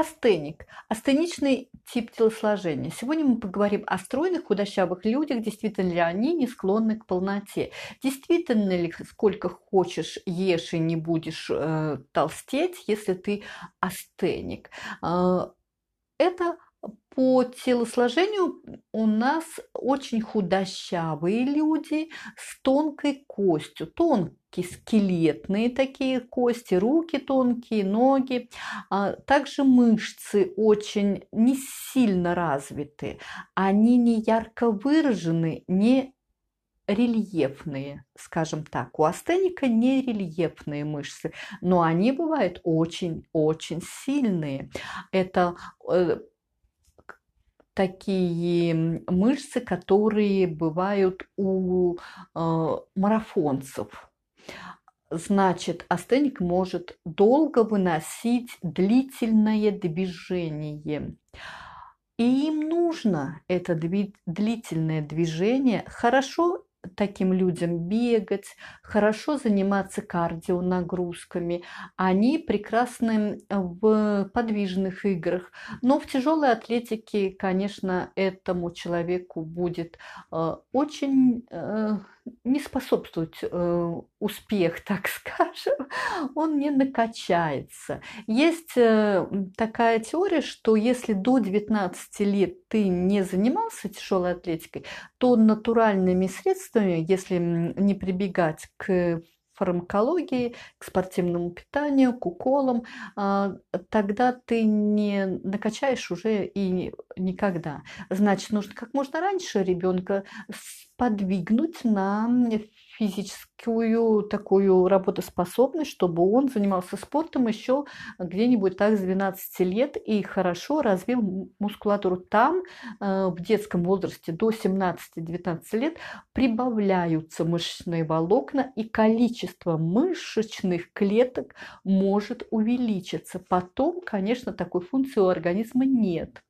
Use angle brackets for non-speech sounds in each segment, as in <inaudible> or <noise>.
Астеник. Астеничный тип телосложения. Сегодня мы поговорим о стройных, худощавых людях. Действительно ли они не склонны к полноте? Действительно ли сколько хочешь ешь и не будешь э, толстеть, если ты астеник? Э, это по телосложению у нас очень худощавые люди с тонкой костью, тонкие скелетные такие кости, руки тонкие, ноги. А также мышцы очень не сильно развиты, они не ярко выражены, не рельефные, скажем так. У астеника не рельефные мышцы, но они бывают очень-очень сильные. Это э, такие мышцы, которые бывают у э, марафонцев. Значит, астеник может долго выносить длительное движение. И им нужно это длительное движение хорошо таким людям бегать, хорошо заниматься кардионагрузками. Они прекрасны в подвижных играх. Но в тяжелой атлетике, конечно, этому человеку будет э, очень э, не способствовать э, успех, <laughs> так скажем, он не накачается. Есть э, такая теория, что если до 19 лет ты не занимался тяжелой атлетикой, то натуральными средствами, если не прибегать к фармакологии, к спортивному питанию, к уколам, а, тогда ты не накачаешь уже и никогда. Значит, нужно как можно раньше ребенка подвигнуть на физическую такую работоспособность, чтобы он занимался спортом еще где-нибудь так с 12 лет и хорошо развил мускулатуру. Там э, в детском возрасте до 17-19 лет прибавляются мышечные волокна и количество мышечных клеток может увеличиться. Потом, конечно, такой функции у организма нет.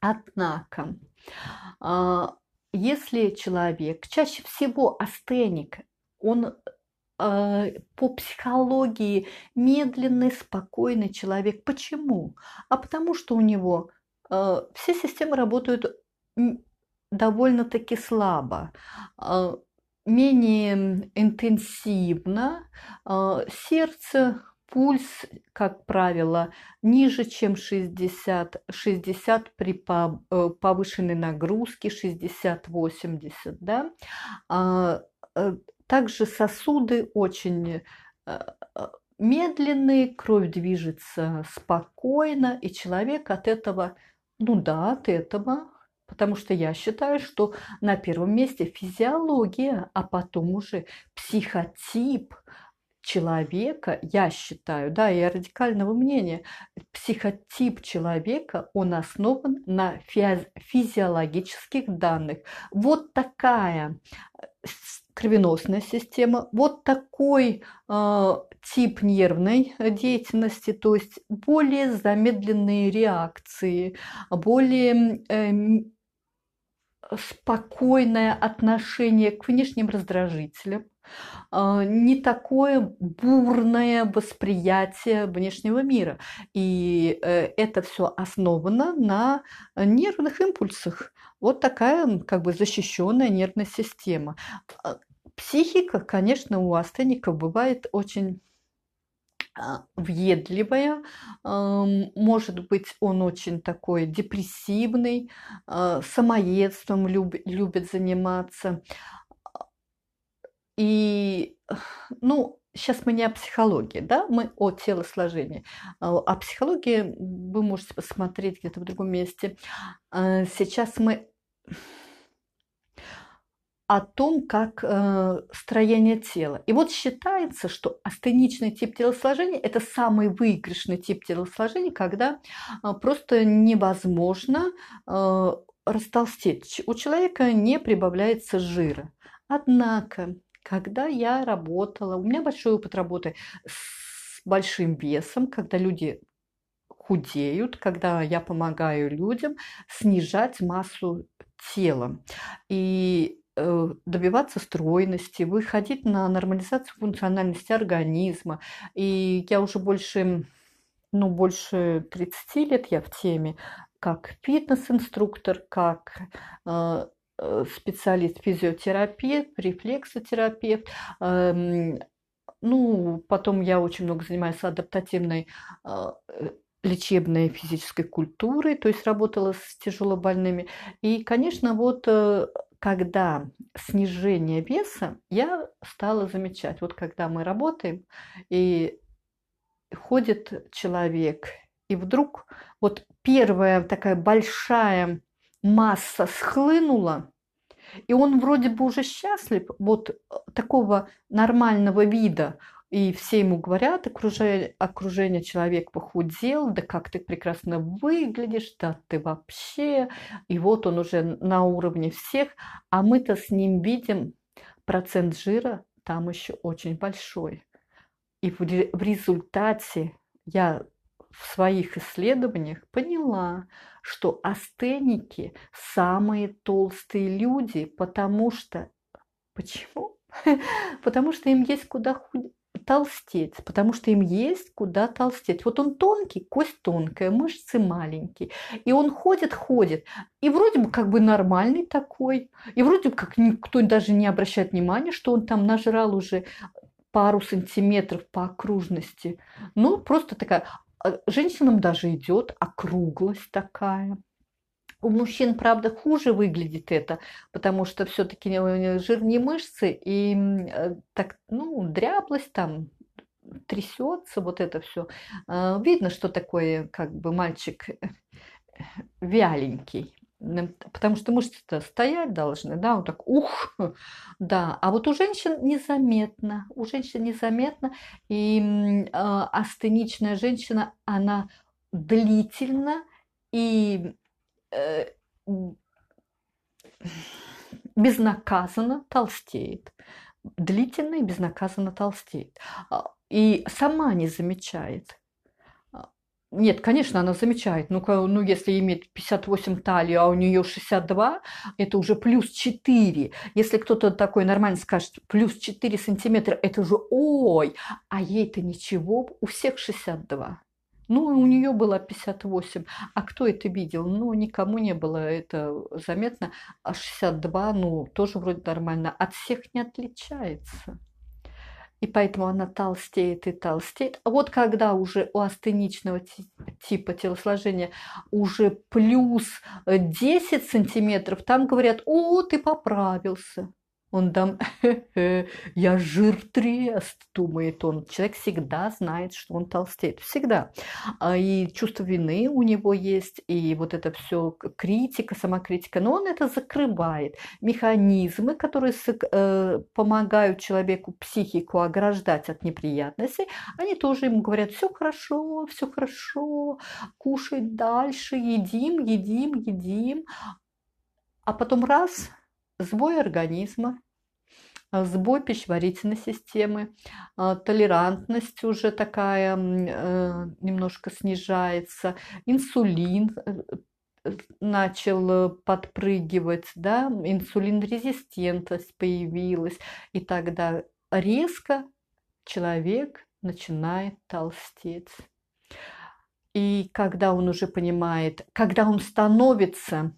Однако, а, если человек, чаще всего астеник, он э, по психологии медленный, спокойный человек. Почему? А потому что у него э, все системы работают довольно-таки слабо, э, менее интенсивно, э, сердце Пульс, как правило, ниже, чем 60, 60 при э, повышенной нагрузке, 60-80, да. А, э, также сосуды очень э, медленные, кровь движется спокойно, и человек от этого, ну да, от этого Потому что я считаю, что на первом месте физиология, а потом уже психотип, человека, я считаю, да, я радикального мнения, психотип человека, он основан на физиологических данных. Вот такая э, кровеносная система, вот такой э, тип нервной деятельности, то есть более замедленные реакции, более э, спокойное отношение к внешним раздражителям, не такое бурное восприятие внешнего мира. И э, это все основано на нервных импульсах. Вот такая как бы защищенная нервная система. А, психика, конечно, у астеников бывает очень а, въедливая, может быть, он очень такой депрессивный, самоедством любит заниматься. И, ну, сейчас мы не о психологии, да, мы о телосложении. О а психологии вы можете посмотреть где-то в другом месте. А сейчас мы о том, как э, строение тела. И вот считается, что астеничный тип телосложения – это самый выигрышный тип телосложения, когда э, просто невозможно э, растолстеть. У человека не прибавляется жира. Однако когда я работала, у меня большой опыт работы с большим весом, когда люди худеют, когда я помогаю людям снижать массу тела и э, добиваться стройности, выходить на нормализацию функциональности организма. И я уже больше ну, больше 30 лет я в теме, как фитнес-инструктор, как э, э, специалист физиотерапевт, рефлексотерапевт. Эм, ну, потом я очень много занимаюсь адаптативной э, лечебной физической культурой, то есть работала с тяжелобольными. И, конечно, вот когда снижение веса, я стала замечать, вот когда мы работаем, и ходит человек, и вдруг вот первая такая большая масса схлынула, и он вроде бы уже счастлив, вот такого нормального вида, и все ему говорят, окружение, окружение человек похудел, да как ты прекрасно выглядишь, да ты вообще. И вот он уже на уровне всех, а мы-то с ним видим процент жира там еще очень большой. И в результате я в своих исследованиях поняла, что астеники самые толстые люди, потому что... Почему? <laughs> Потому что им есть куда толстеть, потому что им есть куда толстеть. Вот он тонкий, кость тонкая, мышцы маленькие. И он ходит, ходит. И вроде бы как бы нормальный такой. И вроде бы как никто даже не обращает внимания, что он там нажрал уже пару сантиметров по окружности. Ну, просто такая... А, женщинам даже идет округлость такая. У мужчин, правда, хуже выглядит это, потому что все-таки жирнее мышцы и э, так, ну, дряблость там трясется, вот это все. А, видно, что такой, как бы, мальчик э, вяленький. Потому что мышцы-то стоять должны, да, вот так, ух, <laughs> да. А вот у женщин незаметно, у женщин незаметно, и э, астеничная женщина, она длительно и Э, безнаказанно толстеет. Длительно и безнаказанно толстеет. А, и сама не замечает. Нет, конечно, она замечает. Ну, ну если имеет 58 талию, а у нее 62, это уже плюс 4. Если кто-то такой нормально скажет, плюс 4 сантиметра, это уже ой, а ей-то ничего, у всех 62. Ну, у нее было 58. А кто это видел? Ну, никому не было это заметно. А 62, ну, тоже вроде нормально. От всех не отличается. И поэтому она толстеет и толстеет. А вот когда уже у астеничного типа телосложения уже плюс 10 сантиметров, там говорят, о, ты поправился. Он там, я жир трест, думает он. Человек всегда знает, что он толстеет. Всегда. А, и чувство вины у него есть, и вот это все критика, самокритика. Но он это закрывает. Механизмы, которые э, помогают человеку психику ограждать от неприятностей, они тоже ему говорят, все хорошо, все хорошо, кушай дальше, едим, едим, едим. А потом раз, сбой организма, а, сбой пищеварительной системы, а, толерантность уже такая э, немножко снижается, инсулин э, э, начал подпрыгивать, да, инсулин-резистентность появилась, и тогда резко человек начинает толстеть. И когда он уже понимает, когда он становится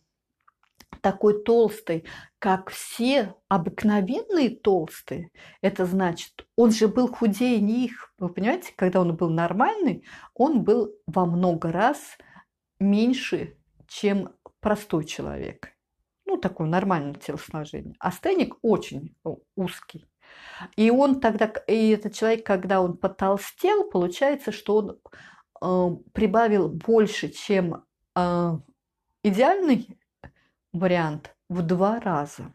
такой толстый, как все обыкновенные толстые, это значит, он же был худее них. Вы понимаете, когда он был нормальный, он был во много раз меньше, чем простой человек. Ну, такое нормальное телосложение. А стейник очень узкий. И он тогда, и этот человек, когда он потолстел, получается, что он э, прибавил больше, чем э, идеальный вариант в два раза.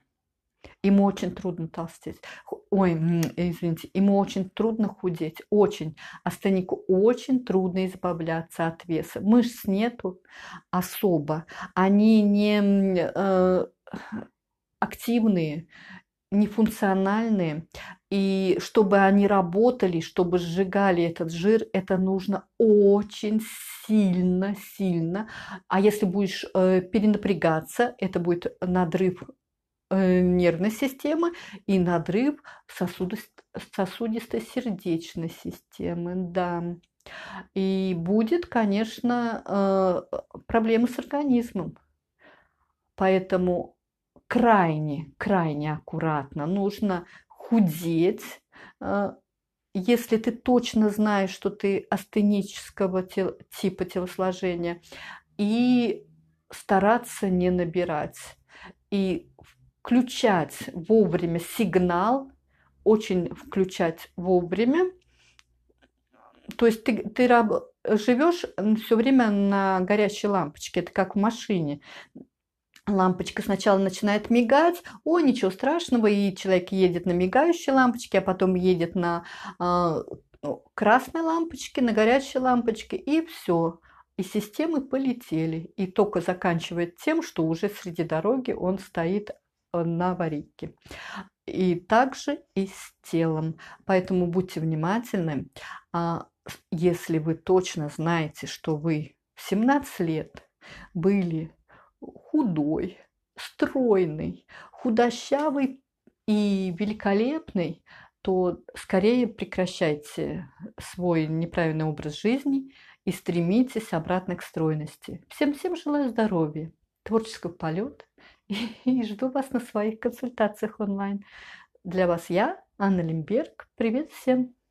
Ему очень трудно толстеть. Ой, извините, ему очень трудно худеть. Очень. Астенику очень трудно избавляться от веса. Мышц нету особо. Они не э, активные, нефункциональные. И чтобы они работали, чтобы сжигали этот жир, это нужно очень сильно, сильно. А если будешь э, перенапрягаться, это будет надрыв э, нервной системы и надрыв сосудистой, сосудистой сердечной системы. Да. И будет, конечно, э, проблемы с организмом. Поэтому крайне, крайне аккуратно нужно худеть, э, если ты точно знаешь, что ты астенического тел, типа телосложения, и стараться не набирать. И включать вовремя сигнал, очень включать вовремя. То есть ты, ты живешь все время на горящей лампочке, это как в машине лампочка сначала начинает мигать, о, ничего страшного, и человек едет на мигающей лампочке, а потом едет на э, красной лампочке, на горячей лампочке, и все. И системы полетели. И только заканчивает тем, что уже среди дороги он стоит э, на аварийке. И также и с телом. Поэтому будьте внимательны. А если вы точно знаете, что вы в 17 лет были худой, стройный, худощавый и великолепный, то скорее прекращайте свой неправильный образ жизни и стремитесь обратно к стройности. Всем-всем желаю здоровья, творческого полета <laughs> и жду вас на своих консультациях онлайн. Для вас я, Анна Лимберг. Привет всем!